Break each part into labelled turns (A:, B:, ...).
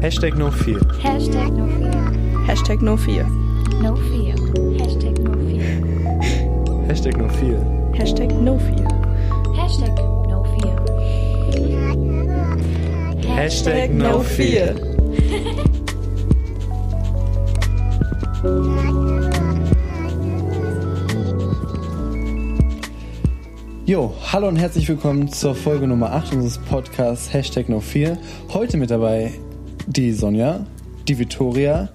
A: Hashtag no fear.
B: Hashtag no fear.
C: Hashtag no fear.
B: No fear. Hashtag no fear.
A: Hashtag no fear.
C: Hashtag no fear.
B: Hashtag no fear.
A: Hashtag no fear. Jo, hallo und herzlich willkommen zur Folge Nummer 8 unseres Podcasts Hashtag No 4. Heute mit dabei die Sonja, die Vittoria,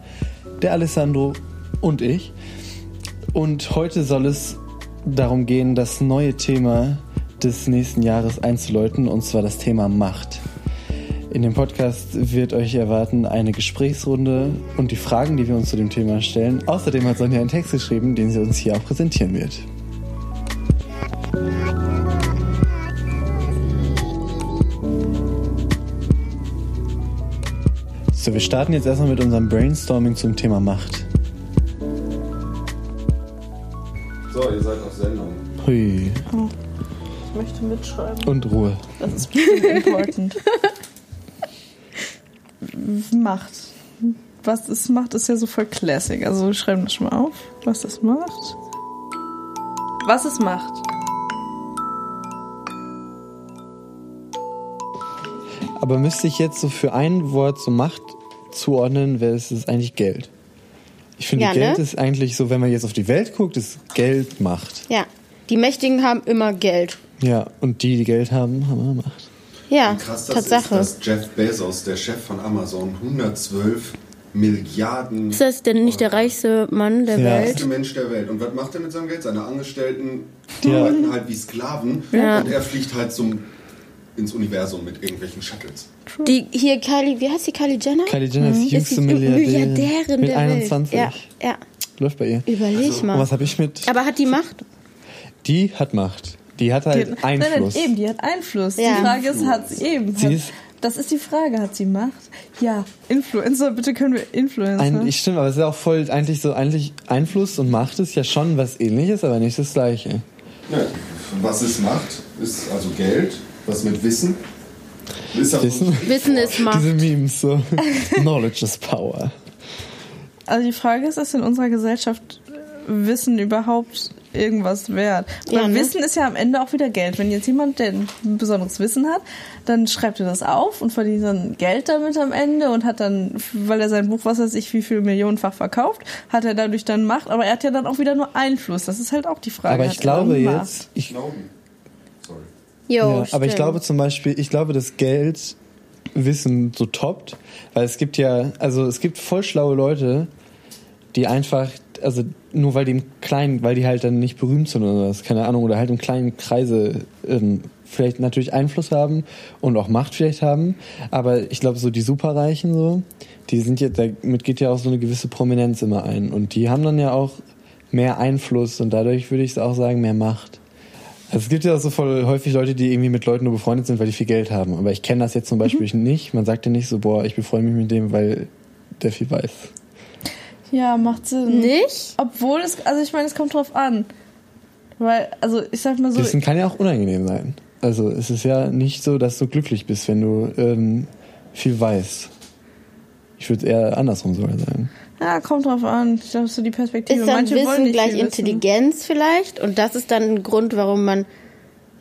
A: der Alessandro und ich. Und heute soll es darum gehen, das neue Thema des nächsten Jahres einzuläuten, und zwar das Thema Macht. In dem Podcast wird euch erwarten eine Gesprächsrunde und die Fragen, die wir uns zu dem Thema stellen. Außerdem hat Sonja einen Text geschrieben, den sie uns hier auch präsentieren wird. So, wir starten jetzt erstmal mit unserem Brainstorming zum Thema Macht.
D: So, ihr seid auf Sendung.
A: Hui.
C: Ich möchte mitschreiben.
A: Und Ruhe.
C: Das ist bestimmt important. Macht. Was es macht, ist ja so voll Classic. Also wir schreiben das schon mal auf, was das macht. Was es macht.
A: Aber müsste ich jetzt so für ein Wort so Macht zuordnen, wäre es ist eigentlich Geld. Ich finde,
E: Ja, ne?
A: Geld ist eigentlich so, wenn man jetzt auf die Welt guckt, ist Geld Macht.
E: Ja, die Mächtigen haben immer Geld.
A: Ja, und die, die Geld haben, haben immer Macht.
E: Ja,
D: Wie krass das
E: Tatsache.
D: ist, dass Jeff Bezos, der Chef von Amazon, 112 Milliarden
E: Ist das denn nicht der reichste Mann der
A: Ja.
E: Welt?
D: reichste Mensch der Welt. Und was macht er mit seinem Geld? Seine Angestellten
A: Ja.
D: arbeiten halt wie Sklaven
E: Ja.
D: und er fliegt halt zum, ins Universum mit irgendwelchen Shuttles.
E: Die hier Kylie, wie heißt die Kylie Jenner?
A: Kylie Jenner ist die
E: Ist
A: jüngste
E: die
A: Milliardärin.
E: Milliardärin
A: mit
E: der
A: 21.
E: Welt. Ja, ja.
A: Läuft bei ihr.
E: Überleg
A: Und
E: mal.
A: was habe ich mit?
E: Aber hat die Macht?
A: Die hat Macht. Die hat halt
C: Die-
A: Einfluss.
C: Nein, nein, eben, die hat Einfluss.
E: Ja.
C: Die Frage ist, hat sie eben.
A: Sie
C: hat,
A: ist-
C: das ist die Frage, hat sie Macht? Ja, Influencer, bitte können wir Influencer.
A: Ein, ich stimmt, aber es ist ja auch voll eigentlich so eigentlich Einfluss und Macht ist ja schon was ähnliches, aber nicht das gleiche.
D: Ja. Was ist Macht? Ist also Geld. Was mit Wissen? Ist ja
A: Wissen?
E: Wissen ist Macht.
A: Diese Memes so. Knowledge is power.
C: Also die Frage ist, ist in unserer Gesellschaft Wissen überhaupt irgendwas wert? Weil
E: Ja, ne?
C: Wissen ist ja am Ende auch wieder Geld. Wenn jetzt jemand, der ein besonderes Wissen hat, dann schreibt er das auf und verdient dann Geld damit am Ende und hat dann, weil er sein Buch, was weiß ich, wie viel millionenfach verkauft, hat er dadurch dann Macht, aber er hat ja dann auch wieder nur Einfluss. Das ist halt auch die Frage.
A: Aber ich glaube jetzt, ich,
D: Snowden.
E: Jo,
A: ja, aber ich glaube zum Beispiel, ich glaube, dass Geld Wissen so toppt, weil es gibt ja, also es gibt voll schlaue Leute, die einfach, also nur weil die im kleinen, weil die halt dann nicht berühmt sind oder was, keine Ahnung, oder halt im kleinen Kreise ähm, vielleicht natürlich Einfluss haben und auch Macht vielleicht haben, aber ich glaube so die Superreichen so, die sind jetzt, damit geht ja auch so eine gewisse Prominenz immer ein. Und die haben dann ja auch mehr Einfluss und dadurch würde ich auch sagen mehr Macht. Also es gibt ja auch so voll häufig Leute, die irgendwie mit Leuten nur befreundet sind, weil die viel Geld haben. Aber ich kenne das jetzt zum Beispiel nicht. Man sagt ja nicht so, boah, ich befreunde mich mit dem, weil der viel weiß.
C: Ja, macht Sinn.
E: Nicht?
C: Obwohl es, also ich meine, es kommt drauf an. Weil, also ich sag mal so,
A: Wissen kann ja auch unangenehm sein. Also es ist ja nicht so, dass du glücklich bist, wenn du ähm, viel weißt. Ich würde eher andersrum sogar sagen.
C: Ja, kommt drauf an. Glaube, so die Perspektive.
E: Ist dann
C: Manche
E: Wissen gleich
C: viel wissen.
E: Intelligenz vielleicht? Und das ist dann ein Grund, warum man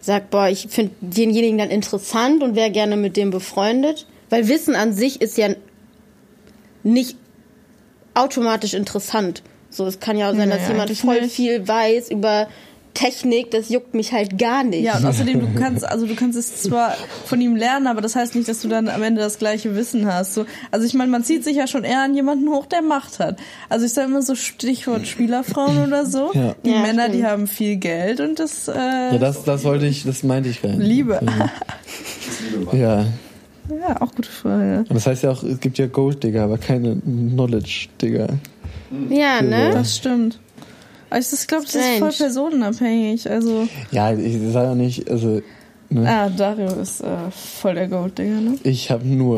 E: sagt, boah, ich finde denjenigen dann interessant und wäre gerne mit dem befreundet. Weil Wissen an sich ist ja nicht automatisch interessant. So, es kann ja auch sein,
C: Nee,
E: dass jemand voll
C: nicht.
E: viel weiß über Technik, das juckt mich halt gar nicht.
C: Ja, und außerdem, du kannst, also du kannst es zwar von ihm lernen, aber das heißt nicht, dass du dann am Ende das gleiche Wissen hast. So, also ich meine, man zieht sich ja schon eher an jemanden hoch, der Macht hat. Also ich sage immer so Stichwort Spielerfrauen oder so.
A: Ja.
C: Die
E: Ja,
C: Männer, die
E: stimmt.
C: haben viel Geld und das, äh,
A: Ja, das, das wollte ich, das meinte ich.
C: Liebe.
D: Das liebe.
A: Ja.
C: Ja, auch gute Frage.
A: Und das heißt ja auch, es gibt ja Gold-Digger, aber keine Knowledge-Digger.
E: Ja, ne?
C: Das stimmt. Aber ich glaube, das ist voll personenabhängig. Also,
A: Ja, ich sage ja nicht, also ne,
C: ah, Dario ist äh, voll der Golddigger, ne?
A: ich habe nur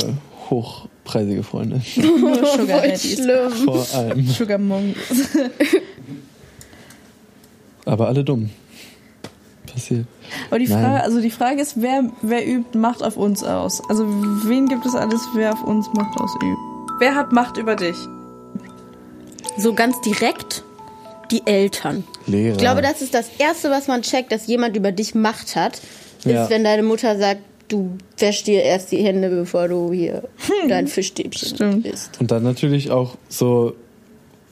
A: hochpreisige Freunde.
C: Nur Sugar
E: Voll
C: Daddies.
E: schlimm.
A: Vor allem.
C: Sugar Monkeys.
A: Aber alle dumm. Passiert.
C: Aber die
A: Nein.
C: Frage, also die Frage ist, wer, wer übt Macht auf uns aus? Also wen gibt es alles, wer auf uns Macht ausübt? Wer hat Macht über dich?
E: So ganz direkt die Eltern.
A: Lehrer.
E: Ich glaube, das ist das Erste, was man checkt, dass jemand über dich Macht hat, ist,
A: Ja.
E: wenn deine Mutter sagt, du wäschst dir erst die Hände, bevor du hier dein Fischstäbchen
C: Stimmt.
E: isst.
A: Und dann natürlich auch so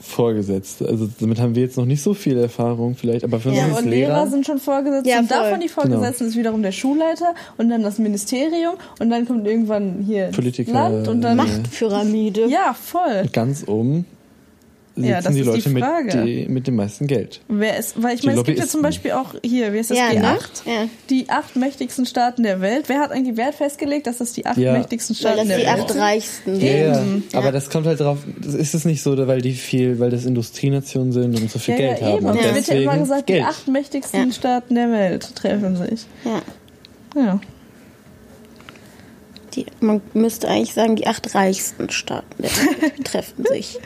A: Vorgesetzte. Also damit haben wir jetzt noch nicht so viel Erfahrung vielleicht, aber für uns
E: Ja,
A: ist
C: Und
A: Lehrer.
C: Lehrer sind schon Vorgesetzte.
E: Ja,
C: und
E: voll.
C: davon die Vorgesetzten ist wiederum der Schulleiter und dann das Ministerium und dann kommt irgendwann hier
A: Politiker,
C: Land und dann.
E: Machtpyramide.
C: Ja, voll.
A: ganz oben sitzen
C: Ja, das
A: die
C: ist die
A: Leute mit,
C: Frage.
A: die, mit dem meisten Geld.
C: Wer ist, weil ich
A: Die
C: meine, es gibt ja zum Beispiel auch hier, wie ist das,
E: Ja,
C: die
E: ne?
C: acht?
E: Ja.
C: Die acht mächtigsten Staaten der Welt. Wer hat eigentlich Wert festgelegt, dass das die acht
A: Ja.
C: mächtigsten
E: Weil
C: Staaten
E: das
C: der
E: die
C: Welt
E: acht
C: sind?
E: reichsten
A: Ja, ja.
E: sind.
A: Aber das kommt halt drauf, das ist es nicht so, weil die viel, weil das Industrienationen sind und so viel
C: Ja,
A: Geld
C: ja,
A: haben.
C: eben.
A: Und
C: es wird ja
A: deswegen
C: immer gesagt,
A: Geld.
C: die acht mächtigsten
E: Ja.
C: Staaten der Welt treffen sich.
E: Ja.
C: Ja.
E: Die, man müsste eigentlich sagen, die acht reichsten Staaten der Welt treffen sich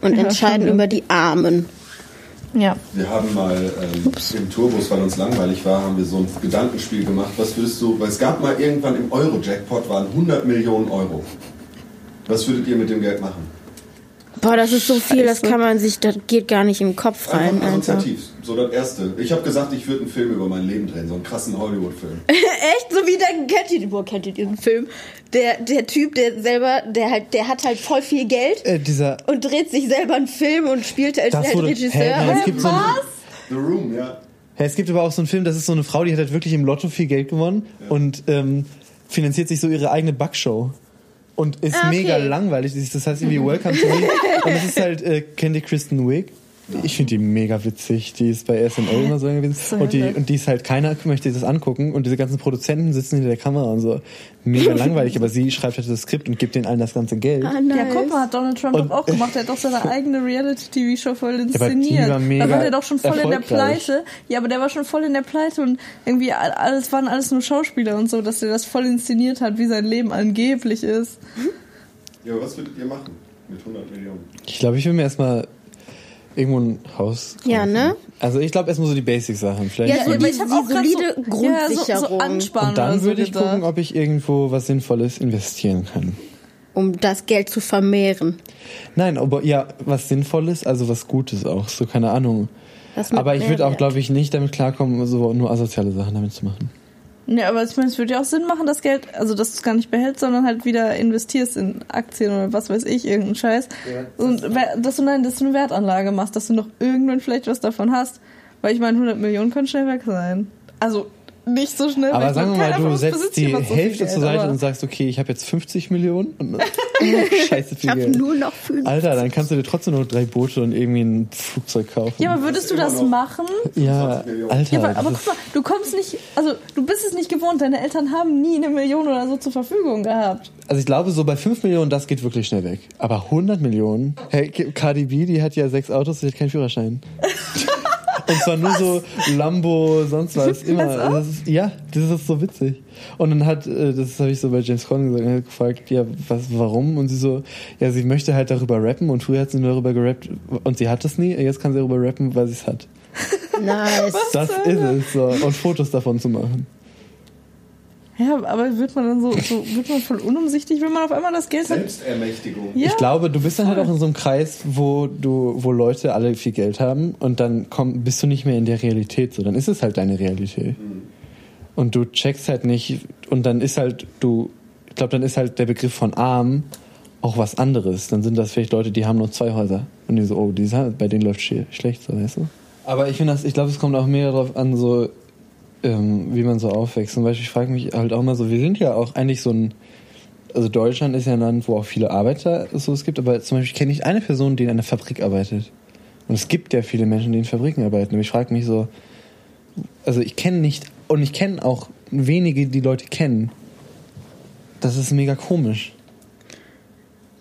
E: und
C: Ja,
E: entscheiden
C: schon, ja.
E: über die Armen.
C: Ja.
D: Wir haben mal ähm, im Tourbus, weil uns langweilig war, haben wir so ein Gedankenspiel gemacht. Was würdest du, weil es gab mal irgendwann im Euro-Jackpot waren 100 Millionen Euro. Was würdet ihr mit dem Geld machen?
E: Boah, das ist so viel, das kann man sich, das geht gar nicht im Kopf rein.
D: Einfach
E: Einfach.
D: assoziativ. So das Erste. Ich habe gesagt, ich würde einen Film über mein Leben drehen, so einen krassen Hollywood-Film.
E: Echt? So wie der, kennt ihr, boah, kennt ihr diesen Film? Der, der Typ, der selber, der halt, der hat halt voll viel Geld
A: Äh, dieser,
E: und dreht sich selber einen Film und spielt als
A: das
E: halt
A: wurde,
E: Regisseur.
A: hä, nein, es gibt so ein,
D: The Room, ja.
A: hä, es gibt aber auch so einen Film, das ist so eine Frau, die hat halt wirklich im Lotto viel Geld gewonnen und ähm, finanziert sich so ihre eigene Backshow. Und ist
E: Ah, okay.
A: mega langweilig. Das heißt irgendwie Welcome to Me. Und es ist halt, äh, kennt ihr Kristen Wiig? Ich finde die mega witzig. Die ist bei SNL immer so gewesen.
C: So
A: und, die,
C: witzig.
A: und die ist halt, keiner möchte das angucken. Und diese ganzen Produzenten sitzen hinter der Kamera und so. Mega langweilig. Aber sie schreibt halt das Skript und gibt denen allen das ganze Geld.
E: Ah, nice.
C: Ja, guck mal, hat Donald Trump
A: Und-
C: doch auch gemacht. Er hat doch seine eigene Reality-TV-Show voll
A: aber die
C: inszeniert.
A: war mega
C: da war der doch schon voll in der. Pleite. Ja, aber der war schon voll in der Pleite und irgendwie all- alles waren alles nur Schauspieler und so, dass der das voll inszeniert hat, wie sein Leben angeblich ist.
D: Ja, aber was würdet ihr machen mit 100 Millionen?
A: Ich glaube, ich will mir erstmal irgendwo ein Haus kaufen.
E: Ja, ne?
A: Also ich glaube erstmal so die Basic-Sachen. Vielleicht
E: Ja, so die-
C: ich hab auch
E: solide
C: so,
E: Grundsicherung.
C: Ja, so, so
A: und dann würde ich
C: gedacht.
A: gucken, ob ich irgendwo was Sinnvolles investieren kann.
E: Um das Geld zu vermehren.
A: Nein, aber ja, was Sinnvolles, also was Gutes auch, so keine Ahnung. Aber ich würde auch, glaube ich, nicht damit klarkommen, so nur asoziale Sachen damit zu machen.
C: Nee, aber ich meine, es würde ja auch Sinn machen, das Geld, also dass du es gar nicht behältst, sondern halt wieder investierst in Aktien oder was weiß ich, irgendeinen Scheiß. Und wer- dass du nein, dass du eine Wertanlage machst, dass du noch irgendwann vielleicht was davon hast. Weil ich meine, 100 Millionen können schnell weg sein. Also nicht so schnell
A: Aber sagen wir mal, du setzt die
C: so
A: Hälfte
C: Geld,
A: zur Seite
C: aber-
A: und sagst, okay, ich habe jetzt 50 Millionen und scheiße viel
E: Ich habe
A: Geld.
E: nur noch fünf.
A: Alter, dann kannst du dir trotzdem noch drei Boote und irgendwie ein Flugzeug kaufen.
C: Ja, aber würdest du das machen?
A: ja
D: 20 Millionen.
A: Alter.
C: Ja, aber, aber guck mal, du kommst nicht, also du bist es nicht gewohnt, deine Eltern haben nie eine Million oder so zur Verfügung gehabt.
A: Also ich glaube, so bei 5 Millionen, das geht wirklich schnell weg. Aber 100 Millionen? Hey, Cardi B, die hat ja sechs Autos, die hat keinen Führerschein. Und zwar nur so Lambo, sonst was, immer. Das ist, ja, das ist so witzig. Und dann hat, äh, das habe ich so bei James Corden gesagt, er hat gefragt, ja, was, warum? Und sie so, ja, sie möchte halt darüber rappen und früher hat sie nur darüber gerappt und sie hat es nie, jetzt kann sie darüber rappen, weil sie es hat.
E: Nice.
A: Das ist es so. Und Fotos davon zu machen.
C: Ja, aber wird man dann so, so wird man voll unumsichtig, wenn man auf einmal das Geld hat?
D: Selbstermächtigung.
C: Ja.
A: Ich glaube, du bist dann halt auch in so einem Kreis, wo du, wo Leute alle viel Geld haben und dann komm, bist du nicht mehr in der Realität so. Dann ist es halt deine Realität. Und du checkst halt nicht und dann ist halt du, ich glaube, dann ist halt der Begriff von arm auch was anderes. Dann sind das vielleicht Leute, die haben nur zwei Häuser und die so, oh, die sind, bei denen läuft schlecht, so weißt du. Aber ich finde das, ich glaube, es kommt auch mehr darauf an, so ähm, wie man so aufwächst. Zum Beispiel, ich frage mich halt auch mal so, wir sind ja auch eigentlich so ein also Deutschland ist ja ein Land, wo auch viele Arbeiter so es gibt, aber zum Beispiel kenne ich eine Person, die in einer Fabrik arbeitet. Und es gibt ja viele Menschen, die in Fabriken arbeiten. Aber ich frage mich so, also ich kenne nicht, und ich kenne auch wenige, die Leute kennen. Das ist mega komisch.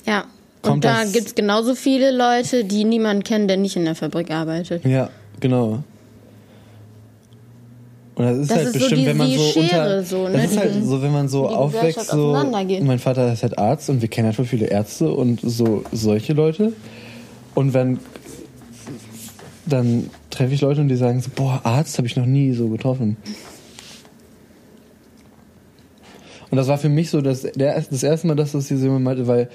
E: Ja.
A: Kommt
E: Und da
A: das-
E: gibt's genauso viele Leute, die niemanden kennen, der nicht in der Fabrik arbeitet.
A: Ja, genau. Und das ist
E: Das
A: halt
E: ist so
A: bestimmt,
E: die-
A: wenn man so
E: Schere
A: unter,
E: so, ne,
A: das ist halt so, wenn man so aufwächst, so, mein Vater ist halt Arzt und wir kennen halt voll viele Ärzte und so solche Leute. Und wenn dann treffe ich Leute und die sagen so, boah, Arzt habe ich noch nie so getroffen. Und das war für mich so das, der, das erste Mal, dass das diese Junge meinte, weil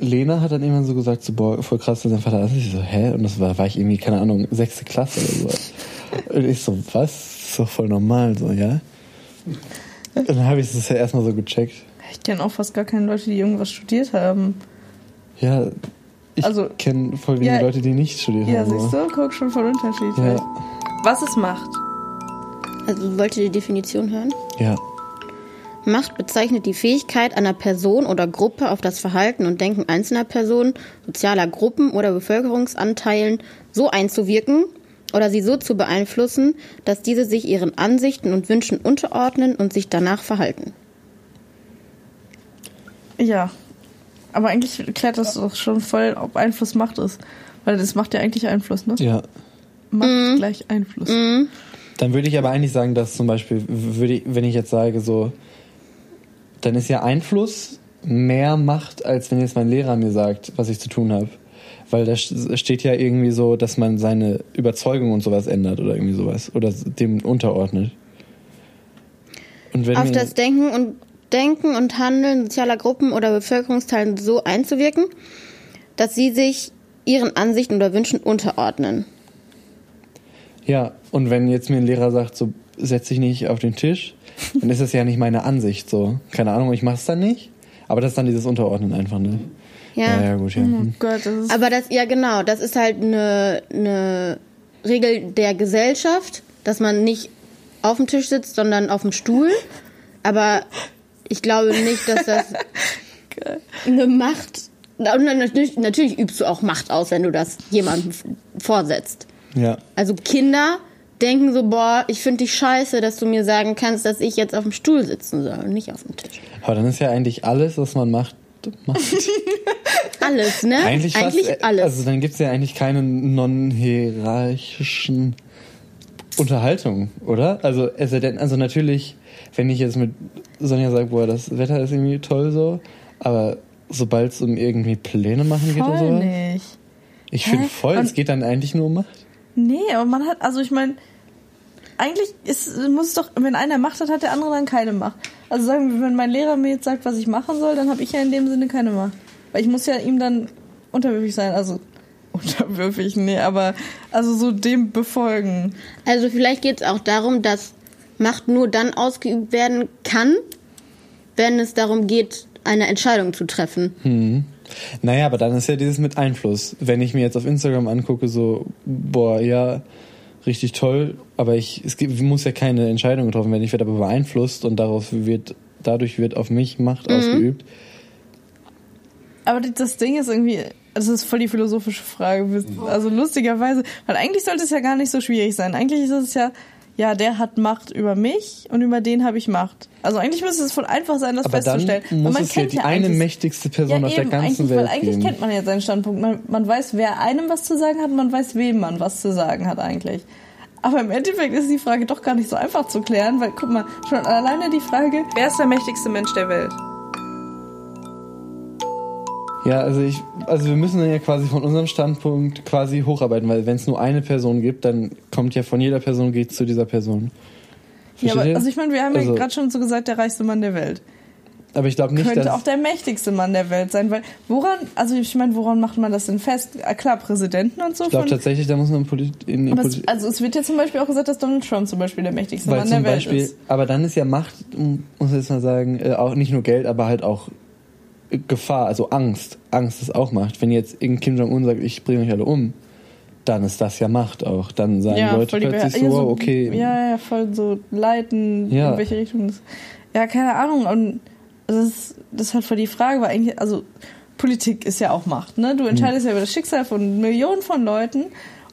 A: Lena hat dann irgendwann so gesagt, so, boah, voll krass, dass dein Vater ist. Ich so, hä? Und das war, war ich irgendwie, keine Ahnung, sechste Klasse oder so. Und ich so, was? Das ist doch voll normal, so, ja? Und dann habe ich das ja erstmal so gecheckt.
C: Ich kenne auch fast gar keine Leute, die irgendwas studiert haben.
A: Ja, ich
C: Also-
A: kenne voll wenige
C: Ja.
A: Leute, die nicht studiert
C: Ja,
A: haben. so.
C: siehst du? Guck, schon voll unterschiedlich.
A: Ja,
C: Was ist Macht?
E: Also wollt ihr die Definition hören?
A: ja.
E: Macht bezeichnet die Fähigkeit einer Person oder Gruppe auf das Verhalten und Denken einzelner Personen, sozialer Gruppen oder Bevölkerungsanteilen so einzuwirken oder sie so zu beeinflussen, dass diese sich ihren Ansichten und Wünschen unterordnen und sich danach verhalten.
C: Ja. Aber eigentlich klärt das doch schon voll, ob Einfluss Macht ist. Weil das macht ja eigentlich Einfluss, ne?
A: Ja.
C: Macht gleich Einfluss.
A: Dann würde ich aber eigentlich sagen, dass zum Beispiel, würde ich, wenn ich jetzt sage, so, dann ist ja Einfluss mehr Macht, als wenn jetzt mein Lehrer mir sagt, was ich zu tun habe. Weil da st- steht ja irgendwie so, dass man seine Überzeugung und sowas ändert oder irgendwie sowas. Oder dem unterordnet.
E: Auf das Denken und Denken und Handeln sozialer Gruppen oder Bevölkerungsteilen so einzuwirken, dass sie sich ihren Ansichten oder Wünschen unterordnen.
A: Ja, und wenn jetzt mir ein Lehrer sagt, so setz dich nicht auf den Tisch, dann ist das ja nicht meine Ansicht so. Keine Ahnung, ich mach's dann nicht. Aber das ist dann dieses Unterordnen einfach, ne?
E: Ja.
A: Ja, ja, gut, ja.
C: Oh
A: Hm.
C: Gott, das ist.
E: Aber das, ja genau, das ist halt eine, eine Regel der Gesellschaft, dass man nicht auf dem Tisch sitzt, sondern auf dem Stuhl. Aber ich glaube nicht, dass das eine Macht. Und natürlich, natürlich übst du auch Macht aus, wenn du das jemandem vorsetzt.
A: Ja.
E: Also Kinder denken so, boah, ich finde dich scheiße, dass du mir sagen kannst, dass ich jetzt auf dem Stuhl sitzen soll und nicht auf dem Tisch.
A: Aber dann ist ja eigentlich alles, was man macht, macht.
E: Alles, ne?
A: Eigentlich, fast, äh,
E: alles.
A: Also dann gibt's ja eigentlich keine non-hierarchischen Unterhaltungen, oder? Also, es also natürlich, wenn ich jetzt mit Sonja sage, boah, das Wetter ist irgendwie toll so, aber sobald es um irgendwie Pläne machen geht oder
C: voll
A: so,
C: nicht.
A: ich finde voll,
C: Und-
A: es geht dann eigentlich nur um Macht.
C: Nee, aber man hat, also ich meine, eigentlich ist, muss es doch, wenn einer Macht hat, hat der andere dann keine Macht. Also sagen wir, wenn mein Lehrer mir jetzt sagt, was ich machen soll, dann habe ich ja in dem Sinne keine Macht. Weil ich muss ja ihm dann unterwürfig sein, also unterwürfig, nee, aber also so dem befolgen.
E: Also vielleicht geht es auch darum, dass Macht nur dann ausgeübt werden kann, wenn es darum geht, eine Entscheidung zu treffen.
A: Naja, aber dann ist ja dieses mit Einfluss. Wenn ich mir jetzt auf Instagram angucke, so, boah, ja, richtig toll, aber ich, es gibt, muss ja keine Entscheidung getroffen werden. Ich werde aber beeinflusst und darauf wird, dadurch wird auf mich Macht ausgeübt.
C: Aber das Ding ist irgendwie, das ist voll die philosophische Frage. Also lustigerweise, weil eigentlich sollte es ja gar nicht so schwierig sein. Eigentlich ist es ja, ja, der hat Macht über mich und über den habe ich Macht. Also eigentlich müsste es voll einfach sein, das
A: Aber dann
C: festzustellen. Weil
A: muss
C: man
A: es ja
C: kennt
A: die eine mächtigste Person
C: ja,
A: auf der
C: eben,
A: ganzen
C: eigentlich,
A: Welt
C: Weil eigentlich
A: geben.
C: kennt man ja seinen Standpunkt. Man, man weiß, wer einem was zu sagen hat, man weiß, wem man was zu sagen hat eigentlich. Aber im Endeffekt ist die Frage doch gar nicht so einfach zu klären, weil guck mal, schon alleine die Frage, wer ist der mächtigste Mensch der Welt?
A: Ja, also ich, also wir müssen dann ja quasi von unserem Standpunkt quasi hocharbeiten, weil wenn es nur eine Person gibt, dann kommt ja von jeder Person geht zu dieser Person.
C: Ja,
A: Versteht
C: aber
A: ihr?
C: also ich meine, wir haben
A: Also-
C: ja gerade schon so gesagt, der reichste Mann der Welt.
A: aber ich glaube nicht,
C: könnte
A: dass
C: auch der mächtigste Mann der Welt sein, weil woran, also ich meine, woran macht man das denn fest? Ah, Klar, Präsidenten und so.
A: ich glaube tatsächlich, da muss man Polit in
C: aber es,
A: Polit
C: also es wird ja zum Beispiel auch gesagt, dass Donald Trump zum Beispiel der mächtigste Mann der Welt
A: Beispiel,
C: ist.
A: aber dann ist ja Macht, muss ich jetzt mal sagen, äh, auch nicht nur Geld, aber halt auch Gefahr, also Angst. Angst ist auch Macht. Wenn jetzt irgendein Kim Jong-un sagt, ich bringe euch alle um, dann ist das ja Macht auch. Dann sagen Leute
C: voll die
A: plötzlich so,
C: ja,
A: wow, okay,
C: Ja, ja, voll so leiten,
A: Ja.
C: in welche Richtung das. Ja, keine Ahnung. Und das ist, das ist halt voll die Frage, weil eigentlich, also Politik ist ja auch Macht, ne? Du entscheidest ja über das Schicksal von Millionen von Leuten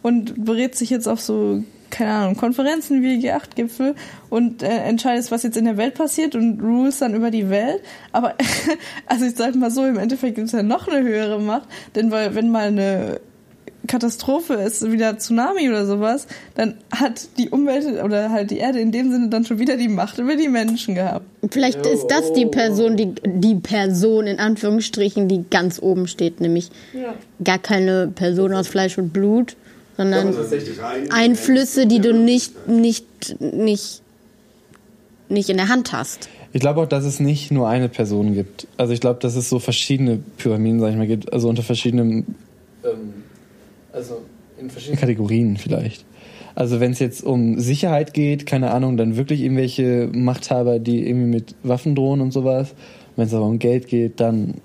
C: und berätst dich jetzt auf so, keine Ahnung, Konferenzen wie G8-Gipfel und äh, entscheidest, was jetzt in der Welt passiert und rules dann über die Welt. Aber, also ich sag mal so, im Endeffekt gibt es ja noch eine höhere Macht, denn weil, wenn mal eine Katastrophe ist, wieder Tsunami oder sowas, dann hat die Umwelt oder halt die Erde in dem Sinne dann schon wieder die Macht über die Menschen gehabt.
E: Vielleicht ist das die Person, die, die Person in Anführungsstrichen, die ganz oben steht, nämlich gar keine Person aus Fleisch und Blut, sondern. Einflüsse, die du nicht, nicht, nicht nicht in der Hand hast.
A: Ich glaube auch, dass es nicht nur eine Person gibt. Also ich glaube, dass es so verschiedene Pyramiden, sag ich mal, gibt. Also unter verschiedenen, ähm, also in verschiedenen Kategorien vielleicht. Also wenn es jetzt um Sicherheit geht, keine Ahnung, dann wirklich irgendwelche Machthaber, die irgendwie mit Waffen drohen und sowas. Wenn es aber um Geld geht, dann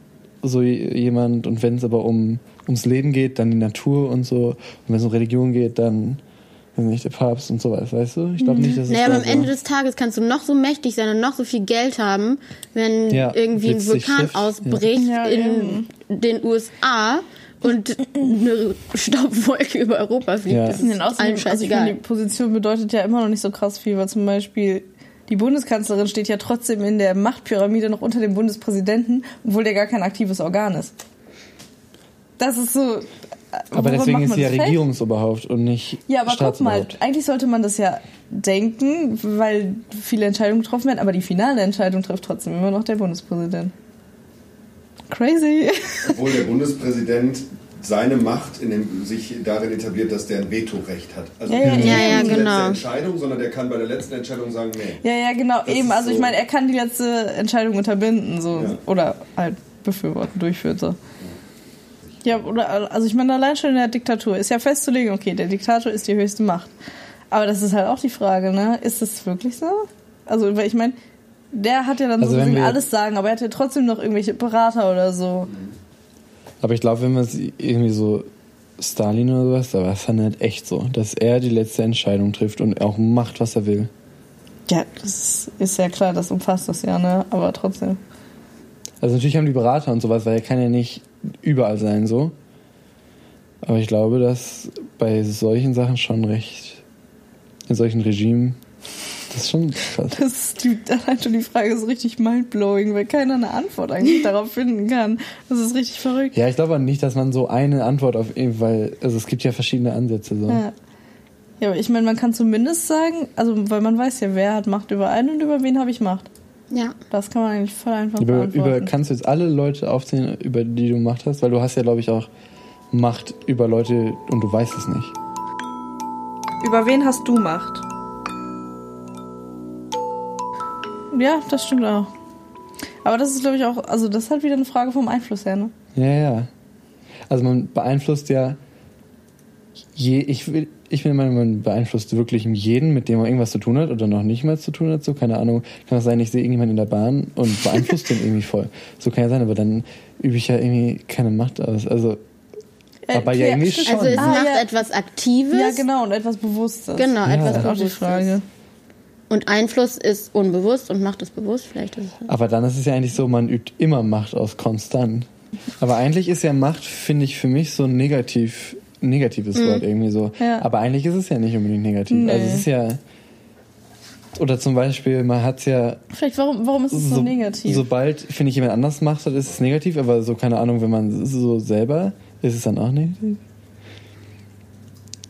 A: so jemand. Und wenn es aber um ums Leben geht, dann die Natur und so. Und wenn es um Religion geht, dann weiß nicht, der Papst und sowas, weißt du? Ich glaube nicht, dass es
E: Naja, aber am
A: so
E: Ende des Tages kannst du noch so mächtig sein und noch so viel Geld haben, wenn
A: Ja,
E: irgendwie ein Vulkan ausbricht
C: Ja,
E: in den USA und eine Staubwolke über Europa fliegt.
A: Ja.
E: Das ist
C: außerdem,
E: allen
C: also ich meine,
E: scheißegal.
C: die Position bedeutet ja immer noch nicht so krass viel, weil zum Beispiel die Bundeskanzlerin steht ja trotzdem in der Machtpyramide noch unter dem Bundespräsidenten, obwohl der gar kein aktives Organ ist. Das ist so.
A: Aber
C: woran
A: deswegen ist sie ja? Regierungsoberhaupt und nicht
C: Ja, aber guck mal, eigentlich sollte man das ja denken, weil viele Entscheidungen getroffen werden, aber die finale Entscheidung trifft trotzdem immer noch der Bundespräsident. Crazy.
D: Obwohl der Bundespräsident seine Macht in dem, sich darin etabliert, dass der ein Vetorecht hat. Also
C: Ja, ja,
D: nicht
E: ja, ja,
D: die
E: genau.
D: letzte Entscheidung, sondern der kann bei der letzten Entscheidung sagen, nee.
C: Ja, ja, genau,
D: Das
C: eben. Also ich
D: so-
C: meine, er kann die letzte Entscheidung unterbinden, so.
D: Ja.
C: Oder halt befürworten, durchführen, so. Ja, oder, also ich meine, allein schon in der Diktatur ist ja festzulegen, okay, der Diktator ist die höchste Macht. Aber das ist halt auch die Frage, ne? Ist das wirklich so? Also, weil ich meine, der hat ja dann
A: Also
C: so gesehen alles sagen, aber er hat ja trotzdem noch irgendwelche Berater oder so.
A: Aber ich glaube, wenn man es irgendwie so Stalin oder sowas, da war es dann halt echt so, dass er die letzte Entscheidung trifft und auch macht, was er will.
C: Ja, das ist ja klar, das umfasst das ja, ne? Aber trotzdem.
A: Also natürlich haben die Berater und sowas, weil er kann ja nicht überall sein so. Aber ich glaube, dass bei solchen Sachen schon recht, in solchen Regimen, das ist schon krass.
C: Das ist die, allein schon die Frage ist richtig mindblowing, weil keiner eine Antwort eigentlich darauf finden kann. Das ist richtig verrückt.
A: Ja, ich glaube auch nicht, dass man so eine Antwort auf weil, also es gibt ja verschiedene Ansätze so.
C: Ja. Ja, aber ich meine, man kann zumindest sagen, also weil man weiß ja, wer hat Macht über einen und über wen habe ich Macht.
E: Ja.
C: Das kann man eigentlich voll einfach
A: Über, über, kannst du jetzt alle Leute aufzählen, über die du Macht hast? Weil du hast ja, glaube ich, auch Macht über Leute und du weißt es nicht.
C: über wen hast du Macht? Ja, das stimmt auch. Aber das ist, glaube ich, auch, also das ist halt wieder eine Frage vom Einfluss her, ne?
A: Ja, ja. Also man beeinflusst ja je, ich will, ich bin der Meinung, man beeinflusst wirklich jeden, mit dem man irgendwas zu tun hat oder noch nicht mal zu tun hat, so, keine Ahnung. Kann das sein, ich sehe irgendjemanden in der Bahn und beeinflusst den irgendwie voll. So kann ja sein, aber dann übe ich ja irgendwie keine Macht aus. Also,
C: Äh,
A: Aber ja, irgendwie
C: stimmt.
A: schon.
E: Also es
C: Ah,
E: macht
C: ja.
E: etwas Aktives.
C: Ja, genau, und etwas Bewusstes.
E: Genau,
A: Ja.
E: etwas
C: ist auch die
E: Bewusstes.
C: Frage.
E: Und Einfluss ist unbewusst und Macht ist bewusst. Vielleicht ist es
A: aber dann ist es ja eigentlich so, man übt immer Macht aus, konstant. Aber eigentlich ist ja Macht, finde ich, für mich so ein negativ, negatives Wort irgendwie so.
C: Ja.
A: Aber eigentlich ist es ja nicht unbedingt negativ.
C: Nee.
A: Also es ist ja, oder zum Beispiel, man hat ja
C: Vielleicht, warum, warum ist es so, negativ?
A: Sobald, finde ich, jemand anders macht, hat, ist es negativ, aber so, keine Ahnung, wenn man so selber, ist es dann auch negativ?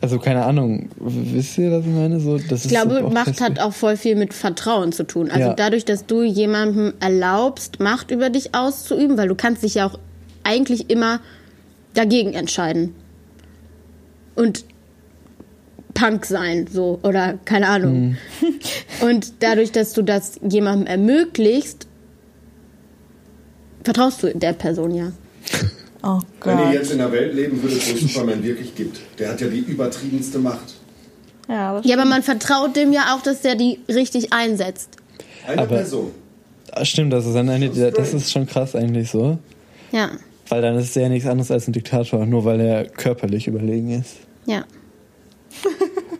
A: Also, keine Ahnung, wisst ihr, was ich meine? So, das
E: Ich glaube, Macht hat auch voll viel mit Vertrauen zu tun. Also
A: Ja.
E: dadurch, dass du jemandem erlaubst, Macht über dich auszuüben, weil du kannst dich ja auch eigentlich immer dagegen entscheiden. Und Punk sein, so, oder keine Ahnung.
A: Mhm.
E: Und dadurch, dass du das jemandem ermöglicht, vertraust du der Person ja.
C: oh
D: Wenn ihr
C: Gott.
D: jetzt in einer Welt leben würdet, wo es Superman wirklich gibt, der hat ja die übertriebenste Macht.
C: Ja,
E: Ja, aber man vertraut dem ja auch, dass der die richtig einsetzt.
D: Eine
A: Aber-
D: Person.
A: Ah, Stimmt, das ist, dann eine, das ist schon krass eigentlich so.
E: Ja,
A: Weil dann ist er ja nichts anderes als ein Diktator, nur weil er körperlich überlegen ist.
E: Ja.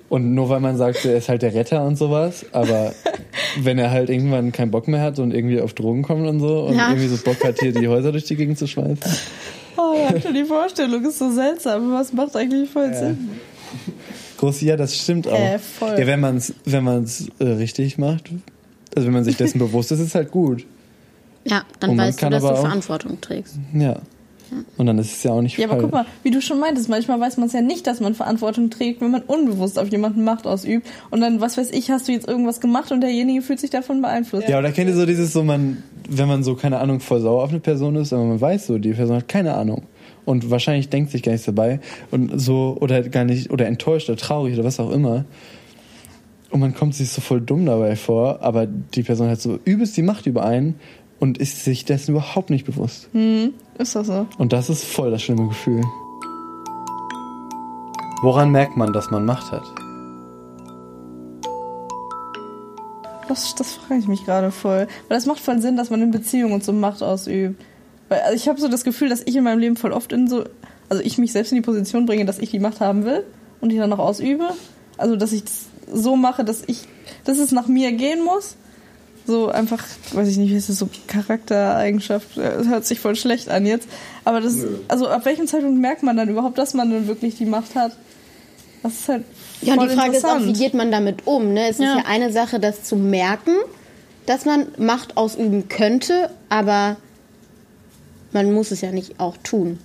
A: Und nur weil man sagt, er ist halt der Retter und sowas, aber wenn er halt irgendwann keinen Bock mehr hat und irgendwie auf Drogen kommt und so und
E: Ja.
A: irgendwie so Bock hat, hier die Häuser durch die Gegend zu schmeißen.
C: Oh ja, schon die Vorstellung ist so seltsam. Was macht eigentlich voll Sinn?
A: Groß, ja, das stimmt auch.
C: Äh, voll.
A: Ja, wenn man es wenn man's, äh, richtig macht, also wenn man sich dessen bewusst ist, ist es halt gut.
E: Ja, dann
A: Und
E: weißt du, dass du
A: aber
E: Verantwortung trägst.
A: Ja. Und dann ist es ja auch nicht
C: Ja, aber guck mal, wie du schon meintest, manchmal weiß man es ja nicht, dass man Verantwortung trägt, wenn man unbewusst auf jemanden Macht ausübt. Und dann, was weiß ich, hast du jetzt irgendwas gemacht und derjenige fühlt sich davon beeinflusst.
A: Ja, oder kennt ihr so dieses so, man, wenn man so, keine Ahnung, voll sauer auf eine Person ist, aber man weiß so, die Person hat keine Ahnung. Und wahrscheinlich denkt sich gar nichts dabei. Und so, oder gar nicht, oder enttäuscht oder traurig oder was auch immer. und man kommt sich so voll dumm dabei vor, aber die Person hat so übelst die Macht über einen und ist sich dessen überhaupt nicht bewusst.
C: Ist das so?
A: Und das ist voll das schlimme Gefühl. Woran merkt man, dass man Macht hat?
C: Das, das frage ich mich gerade voll. Weil das macht voll Sinn, dass man in Beziehungen und so Macht ausübt. Weil also ich habe so das Gefühl, dass ich in meinem Leben voll oft in so, also ich mich selbst in die Position bringe, dass ich die Macht haben will und die dann noch ausübe. Also dass ich das so mache, dass ich, dass es nach mir gehen muss. So einfach, weiß ich nicht, wie ist das so Charaktereigenschaft? äh, Das hört sich voll schlecht an jetzt. Aber das,
D: Nö.
C: also ab welchem Zeitpunkt merkt man dann überhaupt, dass man dann wirklich die Macht hat? Das ist halt
E: Ja, und die Frage ist auch, wie geht man damit um? Ne? Es
C: Ja.
E: ist ja eine Sache, das zu merken, dass man Macht ausüben könnte, aber man muss es ja nicht auch tun.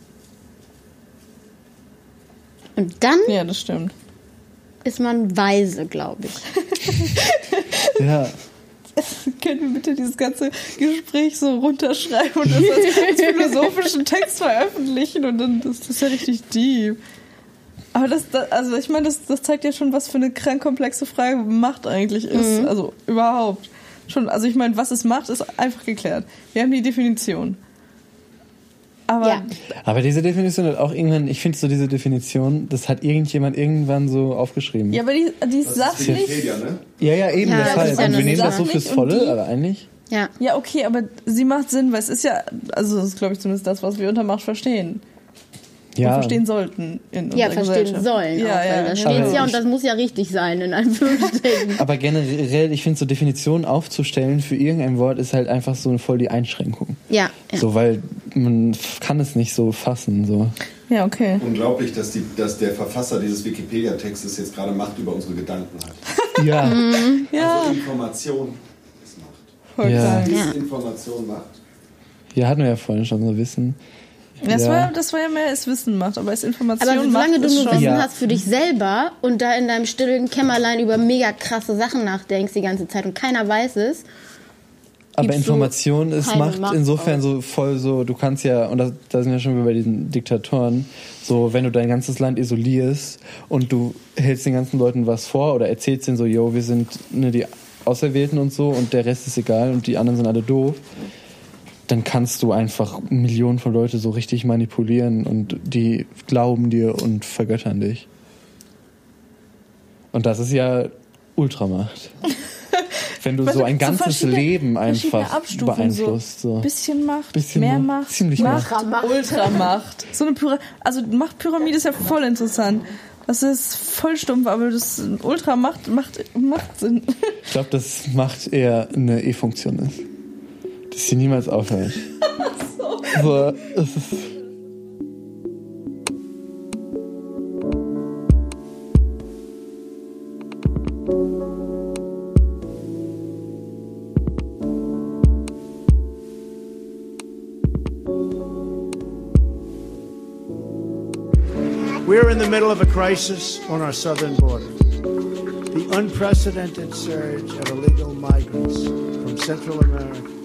E: Und dann
C: Ja, das stimmt.
E: ist man weise, glaube ich.
A: Ja,
C: Können wir bitte dieses ganze Gespräch so runterschreiben und das als, als philosophischen Text veröffentlichen und dann das, das ist ja richtig deep. Aber das, das also ich meine, das, das zeigt ja schon, was für eine krank komplexe Frage Macht eigentlich ist. Also überhaupt. Schon, also ich meine, was es macht, ist einfach geklärt. Wir haben die Definition. Aber
E: Ja.
A: aber diese Definition hat auch irgendwann, ich finde so diese Definition, das hat irgendjemand irgendwann so aufgeschrieben.
C: ja, aber die, die ist
D: Das ist
C: sachlich.
D: Wikipedia, ne?
A: ja, ja, eben
E: Ja, das ist ja
A: und wir nehmen das so fürs Volle,
C: die-
A: aber eigentlich.
E: Ja.
C: Ja, okay, aber sie macht Sinn, weil es ist ja, also das ist glaube ich zumindest das, was wir unter Macht verstehen. Und
A: Ja,
C: verstehen sollten in
E: Ja,
C: unserer
E: verstehen
C: Gesellschaft.
E: sollen
C: Ja,
E: auch,
C: ja,
E: da
C: ja.
E: steht's
A: Aber
E: ja und das muss ja richtig sein, in Anführungsstrichen.
A: aber generell, ich finde so Definitionen aufzustellen für irgendein Wort ist halt einfach so voll die Einschränkung.
E: ja, ja.
A: So, weil man kann es nicht so fassen. So.
C: Ja, okay.
D: Unglaublich, dass, die, dass der Verfasser dieses Wikipedia-Textes jetzt gerade Macht über unsere Gedanken hat.
A: Ja,
E: Mhm.
C: Ja,
D: Also Information ist Macht.
C: voll
A: Ja.
C: krank.
D: Desinformation Macht.
A: ja, hatten wir ja vorhin schon so Wissen.
C: Das,
A: Ja.
C: war, das war ja mehr als Wissen macht, aber als Information
E: Aber
C: macht
E: solange du nur
C: schon.
E: Wissen
A: Ja.
E: hast für dich selber und da in deinem stillen Kämmerlein über mega krasse Sachen nachdenkst die ganze Zeit und keiner weiß es,
A: Aber Information ist Macht
E: Macht
A: insofern
E: aus.
A: so voll so, du kannst ja, und da, da sind wir schon wieder bei diesen Diktatoren, so wenn du dein ganzes Land isolierst und du hältst den ganzen Leuten was vor oder erzählst denen so, yo, wir sind ne, die Auserwählten und so und der Rest ist egal und die anderen sind alle doof, dann kannst du einfach Millionen von Leute so richtig manipulieren und die glauben dir und vergöttern dich. Und das ist ja Ultramacht. Wenn du so ein
C: so
A: ganzes
C: verschiedene-
A: Leben einfach beeinflusst. So.
C: Bisschen Macht,
A: Bisschen
C: mehr
A: Macht,
C: Macht,
A: ziemlich
C: Macht,
E: Macht.
C: Ultramacht. So eine Pyra also Machtpyramide ist ja voll interessant. Das ist voll stumpf, aber das Ultramacht macht, macht Sinn.
A: Ich glaube, das macht eher eine E-Funktion ist. Dass sie niemals aufhört. so. es ist
F: We're in the middle of a crisis on our southern border. The unprecedented surge of illegal migrants from Central America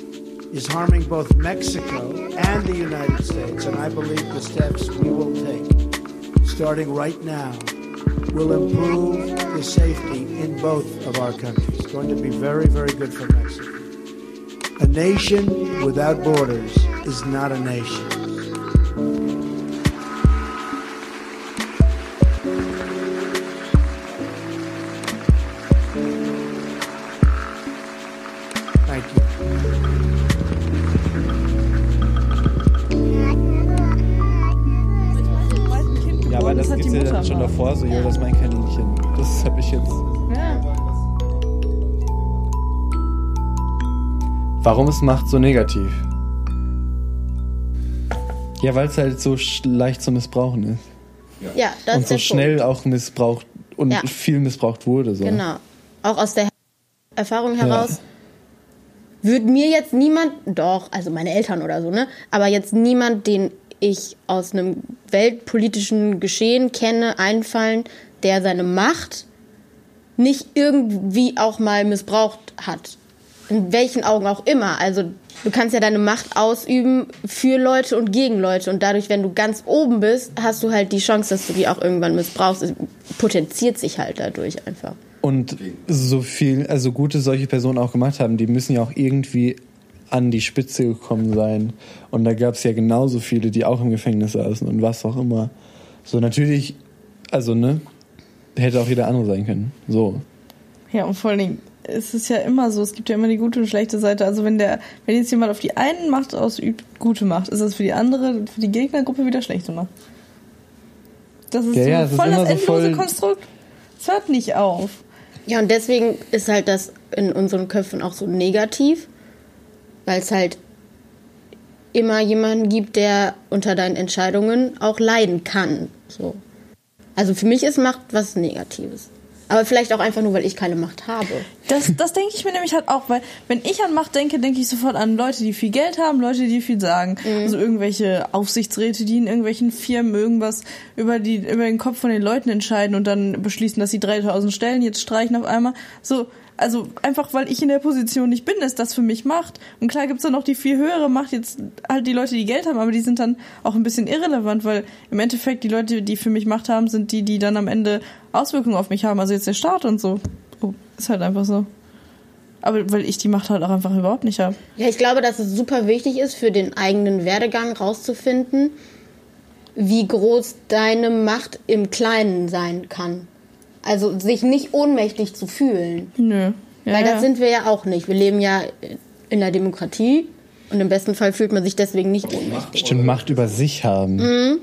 F: is harming both Mexico and the United States, and I believe the steps we will take, starting right now, will improve the safety in both of our countries. It's going to be very, very good for Mexico. A nation without borders is not a nation.
A: Warum ist Macht so negativ? Ja, weil es halt so leicht zu missbrauchen ist.
E: ja, das
A: und
E: ist
A: so
E: der
A: schnell
E: Punkt.
A: auch missbraucht und
E: Ja.
A: viel missbraucht wurde. So.
E: Genau. Auch aus der Erfahrung heraus würde mir jetzt niemand, doch, also meine Eltern oder so, ne? Aber jetzt niemand, den ich aus einem weltpolitischen Geschehen kenne, einfallen, der seine Macht nicht irgendwie auch mal missbraucht hat. In welchen Augen auch immer. Also du kannst ja deine Macht ausüben für Leute und gegen Leute. Und dadurch, wenn du ganz oben bist, hast du halt die Chance, dass du die auch irgendwann missbrauchst. Es potenziert sich halt dadurch einfach.
A: Und so viel, also gute solche Personen auch gemacht haben, die müssen ja auch irgendwie an die Spitze gekommen sein. Und da gab es ja genauso viele, die auch im Gefängnis saßen und was auch immer. So natürlich, also ne, hätte auch jeder andere sein können. So.
C: Ja, und vor allen Dingen ist es ja immer so, es gibt ja immer die gute und schlechte Seite. Also wenn der, wenn jetzt jemand auf die einen Macht ausübt, gute Macht, ist das für die andere, für die Gegnergruppe wieder schlechte Macht. Das ist
A: Ja,
C: so
A: ja, ist
C: voll
A: immer
C: das
A: so
C: endlose
A: voll-
C: Konstrukt. Es hört nicht auf.
E: Ja, und deswegen ist halt das in unseren Köpfen auch so negativ, weil es halt immer jemanden gibt, der unter deinen Entscheidungen auch leiden kann. So. Also für mich ist Macht was Negatives. Aber vielleicht auch einfach nur, weil ich keine Macht habe.
C: Das, das denke ich mir nämlich halt auch, weil wenn ich an Macht denke, denke ich sofort an Leute, die viel Geld haben, Leute, die viel sagen. Also irgendwelche Aufsichtsräte, die in irgendwelchen Firmen irgendwas über, die, über den Kopf von den Leuten entscheiden und dann beschließen, dass sie 3000 Stellen jetzt streichen auf einmal. So, also einfach, weil ich in der Position nicht bin, ist das für mich Macht. Und klar gibt's dann noch die viel höhere Macht, jetzt halt die Leute, die Geld haben, aber die sind dann auch ein bisschen irrelevant, weil im Endeffekt die Leute, die für mich Macht haben, sind die, die dann am Ende Auswirkungen auf mich haben. Also jetzt der Staat und so. Oh, ist halt einfach so. Aber weil ich die Macht halt auch einfach überhaupt nicht habe.
E: Ja, ich glaube, dass es super wichtig ist, für den eigenen Werdegang rauszufinden, wie groß deine Macht im Kleinen sein kann. Also sich nicht ohnmächtig zu fühlen.
C: Nö. Ja,
E: Weil
C: ja.
E: das sind wir ja auch nicht. Wir leben ja in der Demokratie und im besten Fall fühlt man sich deswegen nicht ohnmächtig.
A: Stimmt, Macht über sich haben.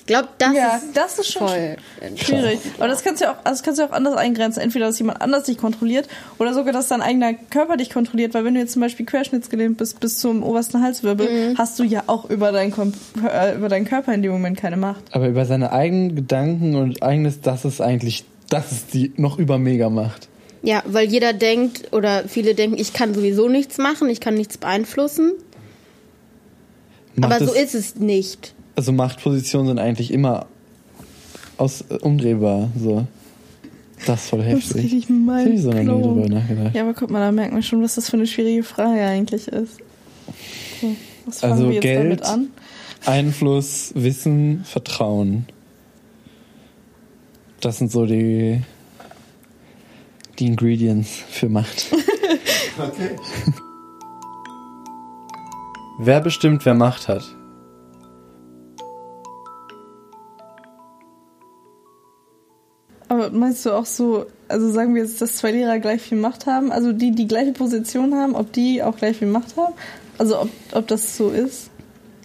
E: Ich glaube, das,
C: Ja,
E: ist
C: das ist schon
E: voll
C: schwierig. Aber das kannst du ja auch, also das kannst du ja auch anders eingrenzen. Entweder, dass jemand anders dich kontrolliert oder sogar, dass dein eigener Körper dich kontrolliert. Weil wenn du jetzt zum Beispiel querschnittsgelähmt bist bis zum obersten Halswirbel, hast du ja auch über, dein äh, über deinen Körper in dem Moment keine Macht.
A: Aber über seine eigenen Gedanken und eigenes, das ist eigentlich, das ist die noch über mega Macht.
E: Ja, weil jeder denkt oder viele denken, ich kann sowieso nichts machen, ich kann nichts beeinflussen.
A: Macht
E: aber so
A: es-
E: ist es nicht.
A: Also Machtpositionen sind eigentlich immer aus, äh, umdrehbar. So. Das ist voll heftig.
C: richtig mein
A: Hab ich so noch nie drüber nachgedacht.
C: Ja, aber guck mal, da merkt man schon, was das für eine schwierige Frage eigentlich ist. Okay, was fangen
A: Also
C: wir jetzt
A: Geld,
C: damit an?
A: Einfluss, Wissen, Vertrauen. Das sind so die, die Ingredients für Macht.
D: Okay.
A: Wer bestimmt, wer Macht hat?
C: Aber meinst du auch so, also sagen wir jetzt, dass zwei Lehrer gleich viel Macht haben, also die die gleiche Position haben, ob die auch gleich viel Macht haben? Also ob, ob das so ist?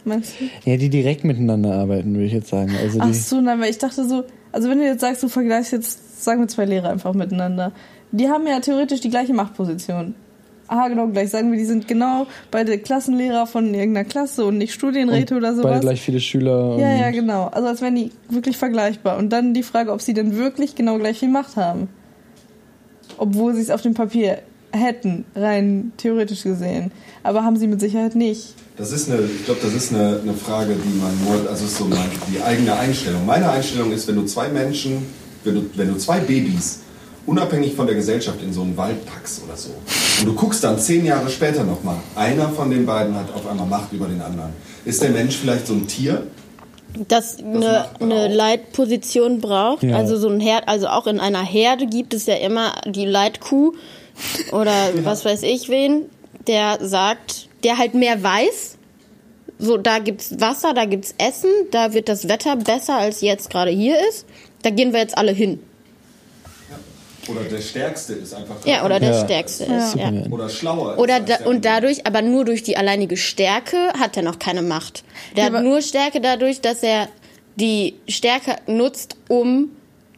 C: Meinst du?
A: Ja, die direkt miteinander arbeiten, würde ich jetzt sagen. Also
C: Ach
A: die,
C: so, nein, weil ich dachte so, also wenn du jetzt sagst, du vergleichst jetzt, sagen wir zwei Lehrer einfach miteinander, die haben ja theoretisch die gleiche Machtposition. Aha, genau gleich. Sagen wir, die sind genau beide Klassenlehrer von irgendeiner Klasse und nicht Studienräte
A: und
C: oder sowas.
A: Beide gleich viele Schüler.
C: Ja, ja, genau. Also als wären die wirklich vergleichbar. Und dann die Frage, ob sie denn wirklich genau gleich viel Macht haben. Obwohl sie es auf dem Papier hätten, rein theoretisch gesehen. Aber haben sie mit Sicherheit nicht.
D: Das ist eine, ich glaube, das ist eine, eine Frage, die man nur, also ist so mein, die eigene Einstellung. Meine Einstellung ist, wenn du zwei Menschen, wenn du, wenn du zwei Babys unabhängig von der Gesellschaft in so einen Wald packst oder so und du guckst dann zehn Jahre später nochmal, einer von den beiden hat auf einmal Macht über den anderen. Ist der Mensch vielleicht so ein Tier?
E: Das eine,
D: man
E: eine
D: auch.
E: Leitposition braucht.
A: Ja.
E: Also so ein Herd, also auch in einer Herde gibt es ja immer die Leitkuh oder was weiß ich wen, der sagt, der halt mehr weiß. So, da gibt's Wasser, da gibt's Essen, da wird das Wetter besser als jetzt gerade hier ist. Da gehen wir jetzt alle hin.
D: Oder der Stärkste ist einfach.
E: Ja, oder der
A: Ja.
E: Stärkste ist. Ja.
D: Oder schlauer. ist
E: Oder da, und dadurch, aber nur durch die alleinige Stärke hat er noch keine Macht. Der
C: Ja,
E: hat nur Stärke dadurch, dass er die Stärke nutzt, um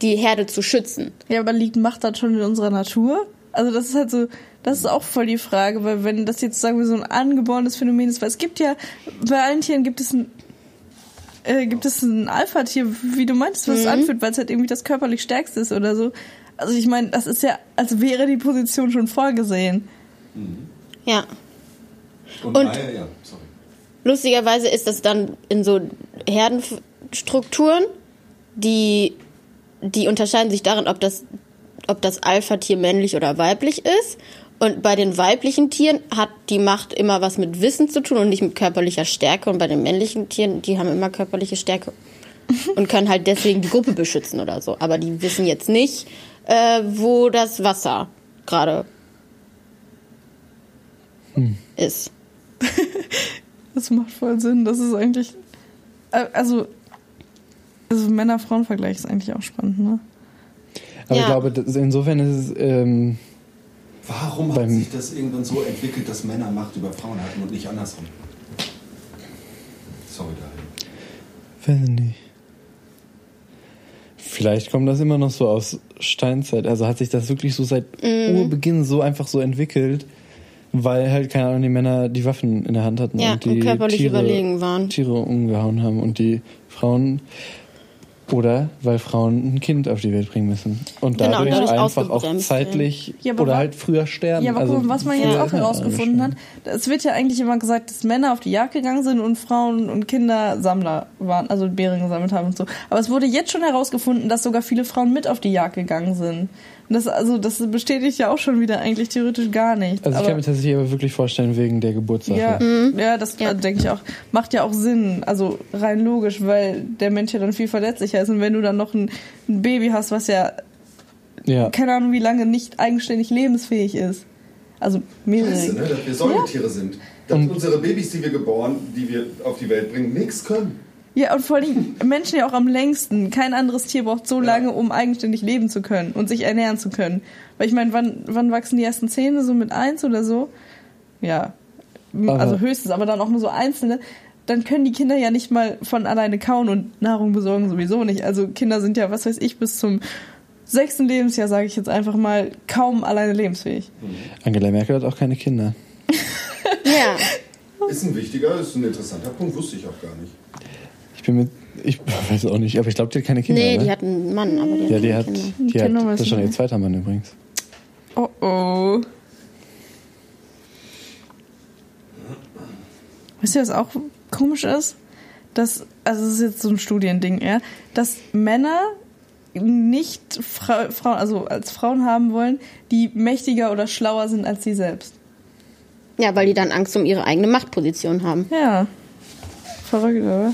E: die Herde zu schützen.
C: Ja, aber liegt Macht dann schon in unserer Natur? Also das ist halt so, das ist auch voll die Frage, weil wenn das jetzt, sagen wir, so ein angeborenes Phänomen ist, weil es gibt ja, bei allen Tieren gibt es ein, äh, gibt es ein Alpha-Tier, wie du meintest, was es anfühlt, weil es halt irgendwie das körperlich stärkste ist oder so. Also ich meine, das ist ja, als wäre die Position schon vorgesehen.
E: Ja.
D: Und,
E: und-
D: ja, sorry.
E: Lustigerweise ist das dann in so Herdenstrukturen, die, die unterscheiden sich darin, ob das, ob das Alpha-Tier männlich oder weiblich ist. Und bei den weiblichen Tieren hat die Macht immer was mit Wissen zu tun und nicht mit körperlicher Stärke. Und bei den männlichen Tieren, die haben immer körperliche Stärke und können halt deswegen die Gruppe beschützen oder so. Aber die wissen jetzt nicht, äh, wo das Wasser gerade ist.
C: Das macht voll Sinn. Das ist eigentlich. äh, Also. Also Männer-Frauen-Vergleich ist eigentlich auch spannend, ne?
A: Aber
E: Ja.
A: ich glaube, das, insofern ist es, ähm,
D: Warum hat sich das irgendwann so entwickelt, dass Männer Macht über Frauen hatten und nicht andersrum? Sorry, dahin.
A: weiß ich nicht. Vielleicht kommt das immer noch so aus Steinzeit. Also hat sich das wirklich so seit
E: Mhm.
A: Urbeginn so einfach so entwickelt, weil halt, keine Ahnung, die Männer die Waffen in der Hand hatten
E: Ja,
A: und die
E: und körperlich
A: Tiere,
E: überlegen waren.
A: Tiere umgehauen haben und die Frauen oder weil Frauen ein Kind auf die Welt bringen müssen und
E: Genau,
A: dadurch,
E: dadurch
A: einfach auch zeitlich
C: Ja,
A: oder halt früher sterben.
C: Ja, aber
A: also
C: guck mal, was man jetzt auch herausgefunden hat, es wird ja eigentlich immer gesagt, dass Männer auf die Jagd gegangen sind und Frauen und Kinder Sammler waren, also Bären gesammelt haben und so. Aber es wurde jetzt schon herausgefunden, dass sogar viele Frauen mit auf die Jagd gegangen sind. Das, also, das bestätigt ja auch schon wieder eigentlich theoretisch gar nichts.
A: Also ich
C: aber,
A: kann mir tatsächlich aber wirklich vorstellen, wegen der Geburtssache.
C: ja, ja, das
E: Ja.
C: denke ich auch. Macht ja auch Sinn, also rein logisch, weil der Mensch ja dann viel verletzlicher ist. Und wenn du dann noch ein, ein Baby hast, was ja
A: ja.
C: keine Ahnung wie lange nicht eigenständig lebensfähig ist. Also mehrere.
D: Scheiße, ne? dass wir Säugetiere sind. Dass
A: Und-
D: unsere Babys, die wir geboren, die wir auf die Welt bringen, nichts können.
C: Ja, und vor allem Menschen ja auch am längsten. Kein anderes Tier braucht so lange, um eigenständig leben zu können und sich ernähren zu können. Weil ich meine, wann, wann wachsen die ersten Zähne? So mit eins oder so? Ja. Also höchstens, aber dann auch nur so einzelne. Dann können die Kinder ja nicht mal von alleine kauen und Nahrung besorgen sowieso nicht. Also Kinder sind ja, was weiß ich, bis zum sechsten Lebensjahr, sage ich jetzt einfach mal, kaum alleine lebensfähig.
A: Angela Merkel hat auch keine Kinder.
E: Ja.
D: Ist ein wichtiger, ist ein interessanter Punkt, wusste ich auch gar nicht.
A: Ich bin mit, ich weiß auch nicht, aber ich glaube, die hat keine Kinder.
E: Nee,
A: ne?
E: die hat einen Mann, aber die hat
A: Ja, die
E: keine
A: hat,
E: Kinder.
A: die
C: Kinder
A: hat das ist schon ihr zweiter Mann übrigens.
C: Oh oh. Wisst ihr, was auch komisch ist? Dass, also es ist jetzt so ein Studiending, ja, dass Männer nicht Fra Frauen, also als Frauen haben wollen, die mächtiger oder schlauer sind als sie selbst.
E: Ja, weil die dann Angst um ihre eigene Machtposition haben.
C: Ja. Verrückt, oder?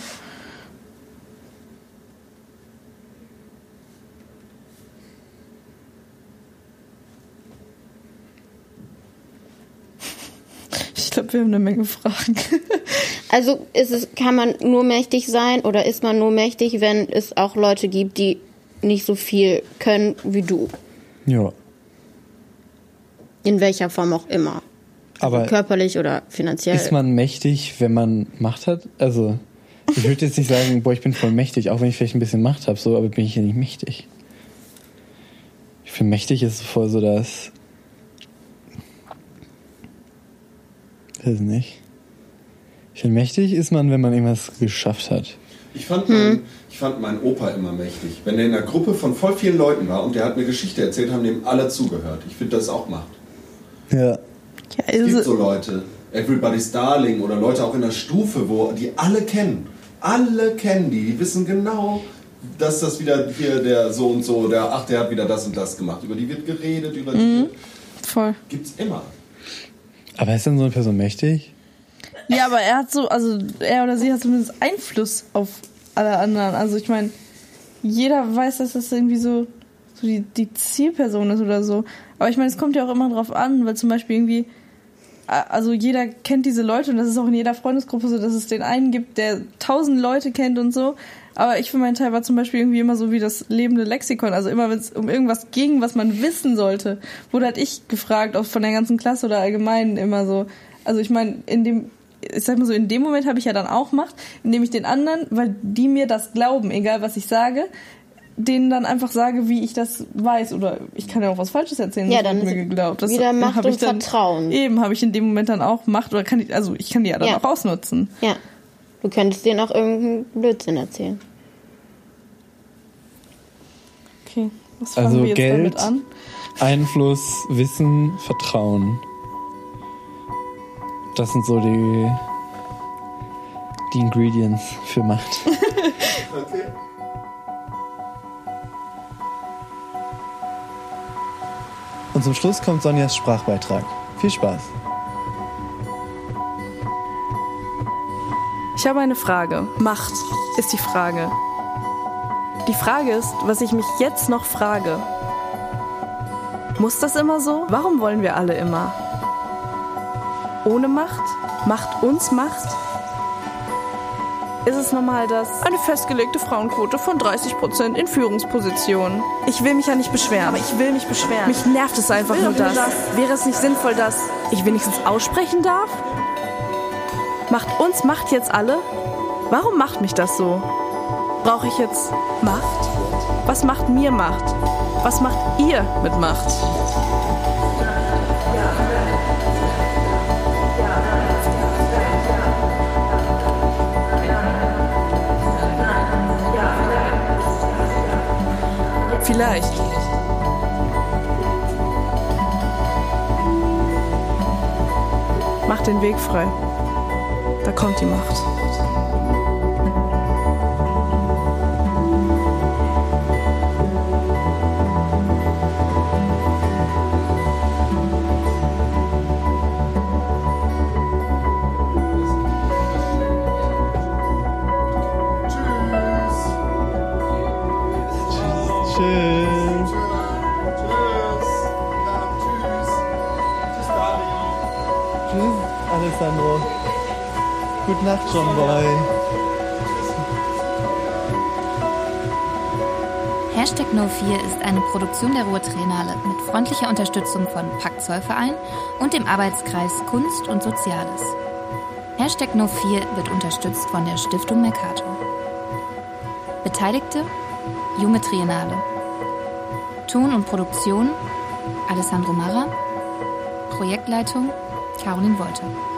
C: Ich glaube, wir haben eine Menge Fragen.
E: Also ist es, kann man nur mächtig sein oder ist man nur mächtig, wenn es auch Leute gibt, die nicht so viel können wie du?
A: Ja.
E: In welcher Form auch immer.
A: Aber
E: Körperlich oder finanziell.
A: ist man mächtig, wenn man Macht hat? Also, ich würde jetzt nicht sagen, boah, ich bin voll mächtig, auch wenn ich vielleicht ein bisschen Macht habe, so, aber bin ich ja nicht mächtig. Ich finde, mächtig ist voll so das. Weiß nicht. Ich finde, mächtig ist man, wenn man irgendwas geschafft hat.
D: Ich fand, mein, ich fand meinen Opa immer mächtig. Wenn der in einer Gruppe von voll vielen Leuten war und der hat eine Geschichte erzählt, haben dem alle zugehört. Ich finde, das ist auch Macht.
A: Ja.
C: Ja,
D: Es gibt
C: also,
D: so Leute, Everybody's Darling oder Leute auch in der Stufe, wo die alle kennen. Alle kennen die, die wissen genau, dass das wieder hier der so und so, der, ach, der hat wieder das und das gemacht. Über die wird geredet, über die
C: voll.
D: gibt's immer.
A: Aber ist dann so eine Person mächtig?
C: Ja, aber er hat so, also er oder sie hat zumindest Einfluss auf alle anderen. Also ich meine, jeder weiß, dass das irgendwie so, so die, die Zielperson ist oder so. Aber ich meine, es kommt ja auch immer drauf an, weil zum Beispiel irgendwie, also jeder kennt diese Leute und das ist auch in jeder Freundesgruppe so, dass es den einen gibt, der tausend Leute kennt und so. Aber ich für meinen Teil war zum Beispiel irgendwie immer so wie das lebende Lexikon. Also immer, wenn es um irgendwas ging, was man wissen sollte, wurde halt ich gefragt, auch von der ganzen Klasse oder allgemein immer so. Also ich meine, in dem, ich sag mal so, in dem Moment habe ich ja dann auch Macht, indem ich den anderen, weil die mir das glauben, egal was ich sage, denen dann einfach sage, wie ich das weiß. Oder ich kann ja auch was Falsches erzählen,
E: Ja, dann
C: mir geglaubt. Das
E: wieder Macht und
C: dann,
E: Vertrauen.
C: Eben, habe ich in dem Moment dann auch Macht, oder kann ich, also ich kann die ja dann
E: Ja.
C: auch ausnutzen.
E: Ja. Du könntest denen auch irgendeinen Blödsinn erzählen.
C: Okay, was fangen
A: Also
C: wir jetzt
A: Geld.
C: damit an?
A: Einfluss, Wissen, Vertrauen. Das sind so die, die Ingredients für Macht.
D: Okay.
A: Und zum Schluss kommt Sonjas Sprachbeitrag. Viel Spaß.
C: Ich habe eine Frage. Macht ist die Frage. Die Frage ist, was ich mich jetzt noch frage. Muss das immer so? Warum wollen wir alle immer? Ohne Macht? Macht uns Macht? Ist es normal, dass eine festgelegte Frauenquote von 30% in Führungspositionen? Ich will mich ja nicht beschweren. Aber ich will mich beschweren. Mich nervt es einfach nur das. Wäre es nicht sinnvoll, dass ich wenigstens aussprechen darf? Macht uns Macht jetzt alle? Warum macht mich das so? Brauche ich jetzt Macht? Was macht mir Macht? Was macht ihr mit Macht? Vielleicht. Macht den Weg frei. Kommt die Macht.
A: Gute Nacht, John Boy.
B: Hashtag No4 ist eine Produktion der Ruhrtriennale mit freundlicher Unterstützung von Pakt Zollverein und dem Arbeitskreis Kunst und Soziales. Hashtag No4 wird unterstützt von der Stiftung Mercator. Beteiligte Junge Triennale. Ton und Produktion Alessandro Marra. Projektleitung Caroline Wolter.